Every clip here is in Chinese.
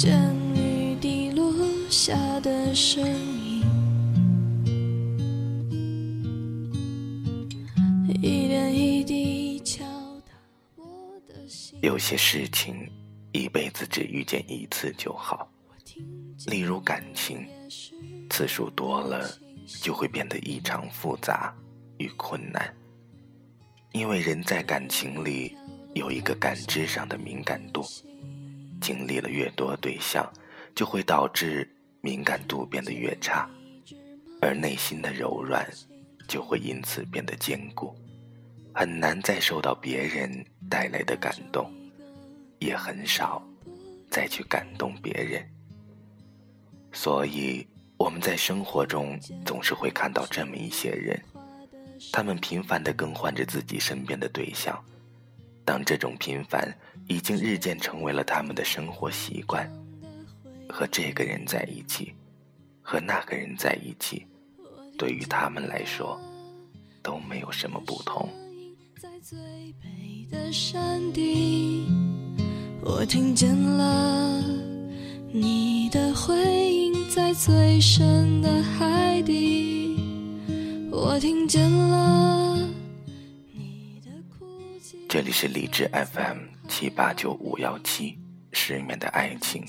听见雨滴落下的声音，一点一滴敲打我的心。有些事情一辈子只遇见一次就好，例如感情，次数多了就会变得异常复杂与困难。因为人在感情里有一个感知上的敏感度。经历了越多对象，就会导致敏感度变得越差，而内心的柔软就会因此变得坚固，很难再受到别人带来的感动，也很少再去感动别人。所以我们在生活中总是会看到这么一些人，他们频繁地更换着自己身边的对象。当这种频繁已经日渐成为了他们的生活习惯，和这个人在一起，和那个人在一起，对于他们来说都没有什么不同。我听见了你的回音，在最深的海底，我听见了。这里是理智 FM 七八九五幺七，失眠的爱情，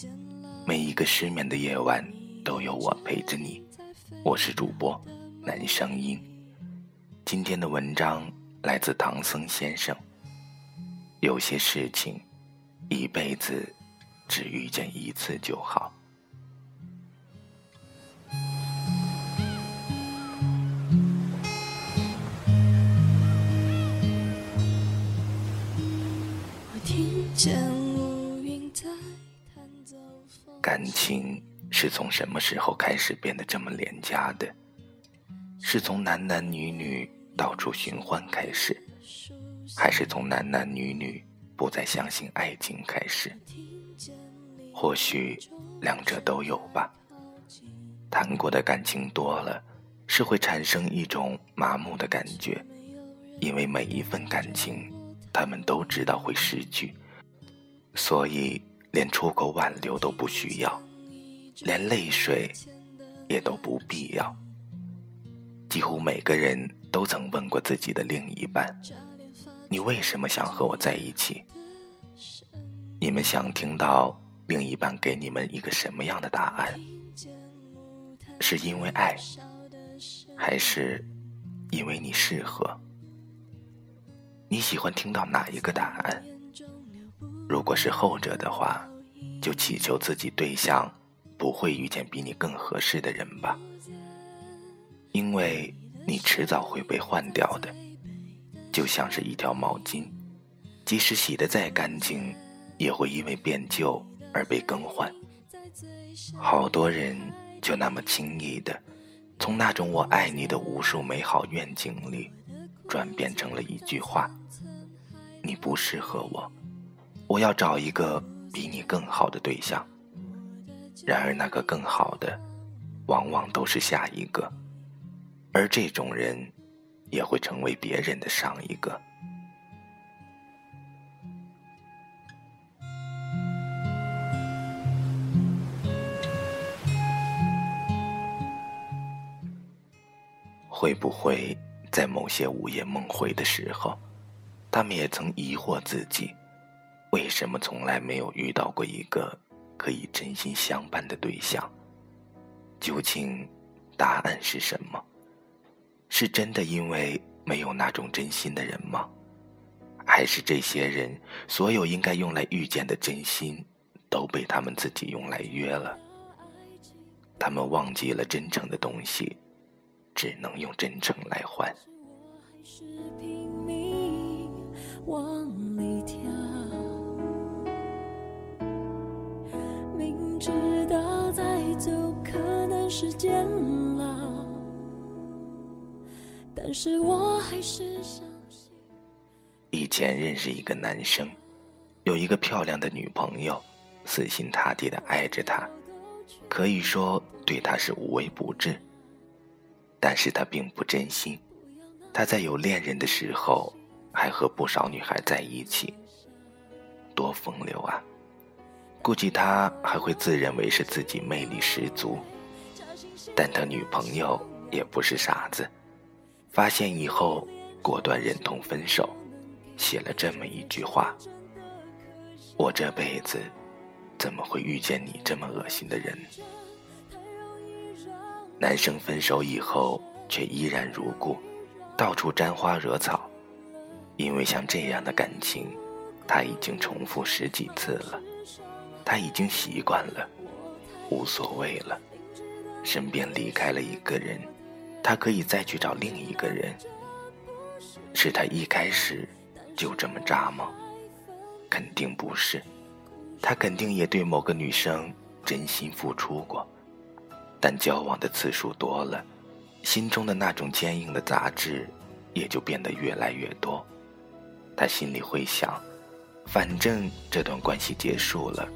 每一个失眠的夜晚都有我陪着你。我是主播南声音。今天的文章来自唐僧先生。有些事情，一辈子只遇见一次就好。感情是从什么时候开始变得这么廉价的？是从男男女女到处寻欢开始，还是从男男女女不再相信爱情开始？或许两者都有吧。谈过的感情多了，是会产生一种麻木的感觉，因为每一份感情，他们都知道会失去。所以，连出口挽留都不需要，连泪水也都不必要。几乎每个人都曾问过自己的另一半：“你为什么想和我在一起？”你们想听到另一半给你们一个什么样的答案？是因为爱，还是因为你适合？你喜欢听到哪一个答案？如果是后者的话，就祈求自己对象不会遇见比你更合适的人吧，因为你迟早会被换掉的，就像是一条毛巾，即使洗得再干净，也会因为变旧而被更换。好多人就那么轻易的，从那种“我爱你”的无数美好愿景里，转变成了一句话：“你不适合我。”我要找一个比你更好的对象，然而那个更好的，往往都是下一个，而这种人，也会成为别人的上一个。会不会在某些午夜梦回的时候，他们也曾疑惑自己？为什么从来没有遇到过一个可以真心相伴的对象？究竟答案是什么？是真的因为没有那种真心的人吗？还是这些人所有应该用来遇见的真心，都被他们自己用来约了？他们忘记了真诚的东西，只能用真诚来换。是煎熬，但是我还是相信。以前认识一个男生，有一个漂亮的女朋友，死心塌地的爱着他，可以说对他是无微不至。但是他并不真心，他在有恋人的时候，还和不少女孩在一起，多风流啊！估计他还会自认为是自己魅力十足。但他女朋友也不是傻子，发现以后果断忍痛分手，写了这么一句话：“我这辈子怎么会遇见你这么恶心的人？”男生分手以后却依然如故，到处沾花惹草，因为像这样的感情，他已经重复十几次了，他已经习惯了，无所谓了。身边离开了一个人，他可以再去找另一个人。是他一开始就这么渣吗？肯定不是，他肯定也对某个女生真心付出过。但交往的次数多了，心中的那种坚硬的杂质也就变得越来越多。他心里会想，反正这段关系结束了，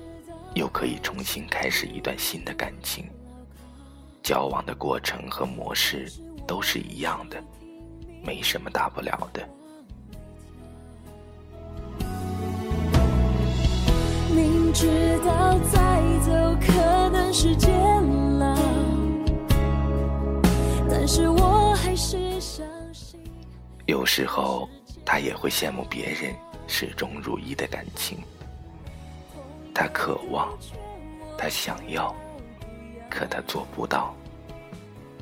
又可以重新开始一段新的感情。交往的过程和模式都是一样的，没什么大不了的。明知道再走可能是煎熬。是我还相信。有时候，他也会羡慕别人始终如一的感情。他渴望，他想要，可他做不到，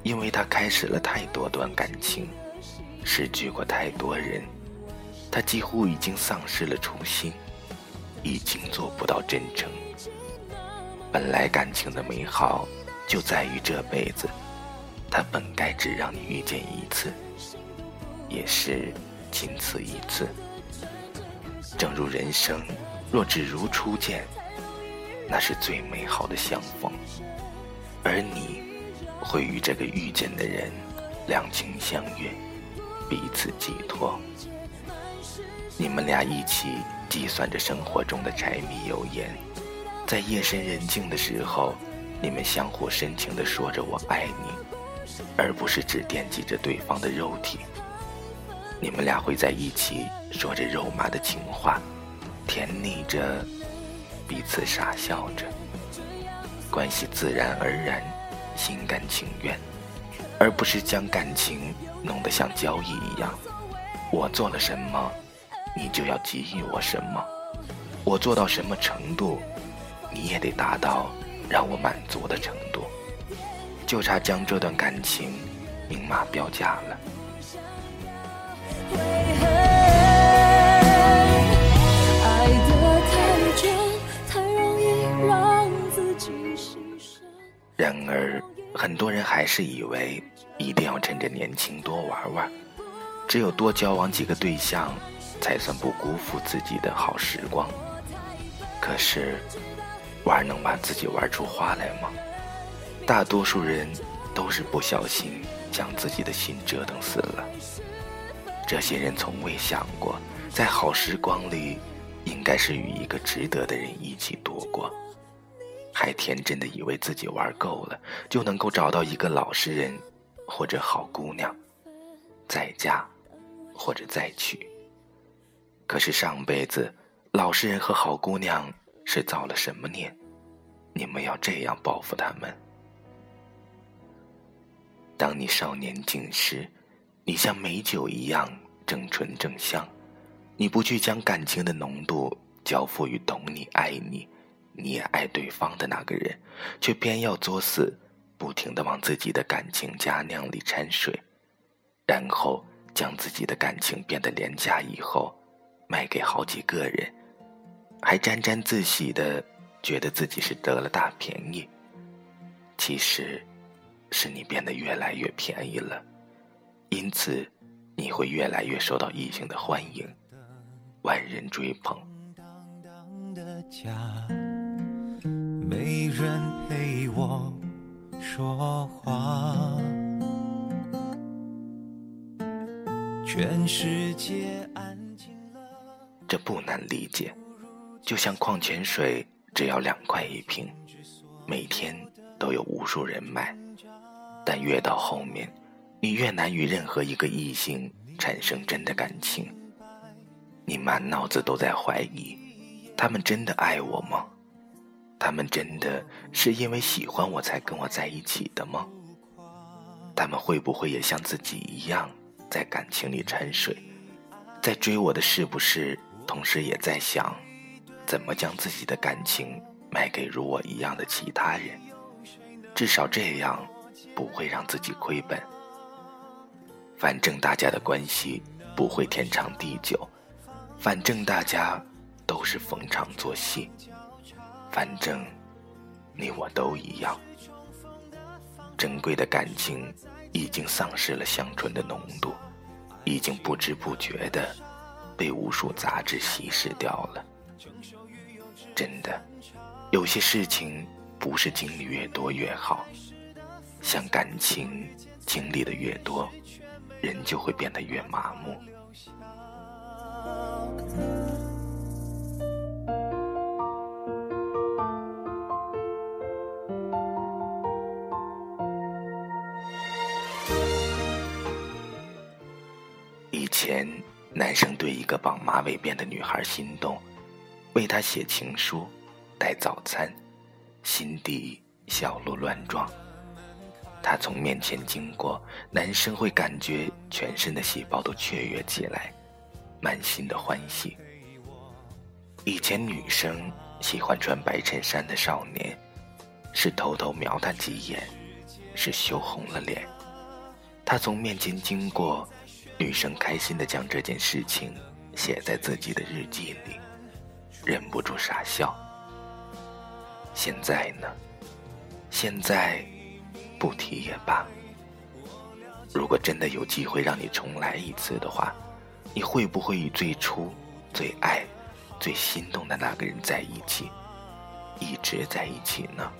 因为他开始了太多段感情，失去过太多人，他几乎已经丧失了初心，已经做不到真诚。本来感情的美好，就在于这辈子。他本该只让你遇见一次，也是仅此一次。正如人生若只如初见，那是最美好的相逢。而你会与这个遇见的人两情相悦，彼此寄托。你们俩一起计算着生活中的柴米油盐，在夜深人静的时候，你们相互深情地说着“我爱你”。而不是只惦记着对方的肉体，你们俩会在一起说着肉麻的情话，甜腻着，彼此傻笑着，关系自然而然，心甘情愿，而不是将感情弄得像交易一样，我做了什么，你就要给予我什么，我做到什么程度，你也得达到让我满足的程度。就差将这段感情明码标价了。然而，很多人还是以为一定要趁着年轻多玩玩，只有多交往几个对象，才算不辜负自己的好时光。可是，玩能把自己玩出花来吗？大多数人都是不小心将自己的心折腾死了。这些人从未想过，在好时光里，应该是与一个值得的人一起度过，还天真的以为自己玩够了，就能够找到一个老实人或者好姑娘，再嫁或者再娶。可是上辈子，老实人和好姑娘是造了什么孽？你们要这样报复他们？当你少年尽时，你像美酒一样正醇正香，你不去将感情的浓度交付于懂你、爱你、你也爱对方的那个人，却偏要作死，不停的往自己的感情佳酿里掺水，然后将自己的感情变得廉价，以后卖给好几个人，还沾沾自喜的觉得自己是得了大便宜，其实。是你变得越来越便宜了，因此你会越来越受到异性的欢迎，万人追捧。没人陪我说话，全世界安静了。这不难理解，就像矿泉水只要两块一瓶，每天都有无数人买。但越到后面，你越难与任何一个异性产生真的感情。你满脑子都在怀疑，他们真的爱我吗？他们真的是因为喜欢我才跟我在一起的吗？他们会不会也像自己一样，在感情里掺水，在追我的是不是，同时也在想，怎么将自己的感情卖给如我一样的其他人？至少这样，不会让自己亏本。反正大家的关系不会天长地久，反正大家都是逢场作戏，反正你我都一样。珍贵的感情已经丧失了香醇的浓度，已经不知不觉的被无数杂质稀释掉了。真的，有些事情不是经历越多越好，像感情经历的越多，人就会变得越麻木。以前，男生对一个绑马尾辫的女孩心动，为她写情书，带早餐，心底小鹿乱撞。他从面前经过，男生会感觉全身的细胞都雀跃起来，满心的欢喜。以前女生喜欢穿白衬衫的少年，是偷偷瞄他几眼，是羞红了脸。他从面前经过。女生开心的将这件事情写在自己的日记里，忍不住傻笑。现在呢？现在不提也罢。如果真的有机会让你重来一次的话，你会不会与最初、最爱、最心动的那个人在一起，一直在一起呢？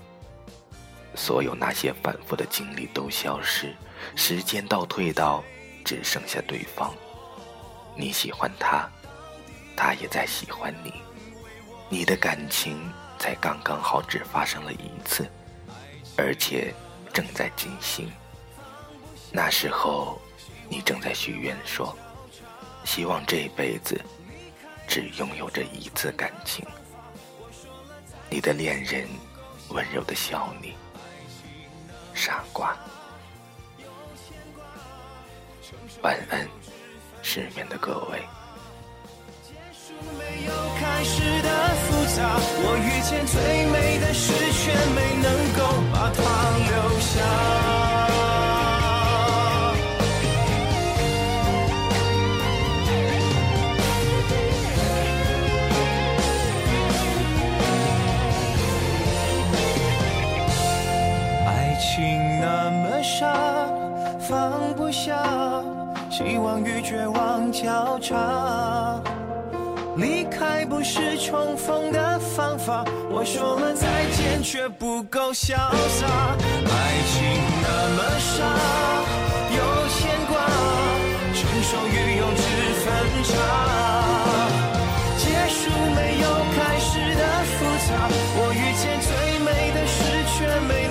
所有那些反复的经历都消失，时间倒退到。只剩下对方，你喜欢他，他也在喜欢你，你的感情才刚刚好只发生了一次，而且正在进行。那时候，你正在许愿说，希望这辈子只拥有这一次感情。你的恋人温柔的笑你，傻瓜。晚安，失眠的各位。我遇见最美的事，却没不下。希望与绝望交叉，离开不是重逢的方法。我说了再见，却不够潇洒。爱情那么傻，有牵挂，成熟与幼稚分岔。结束没有开始的复杂，我遇见最美的事，却没。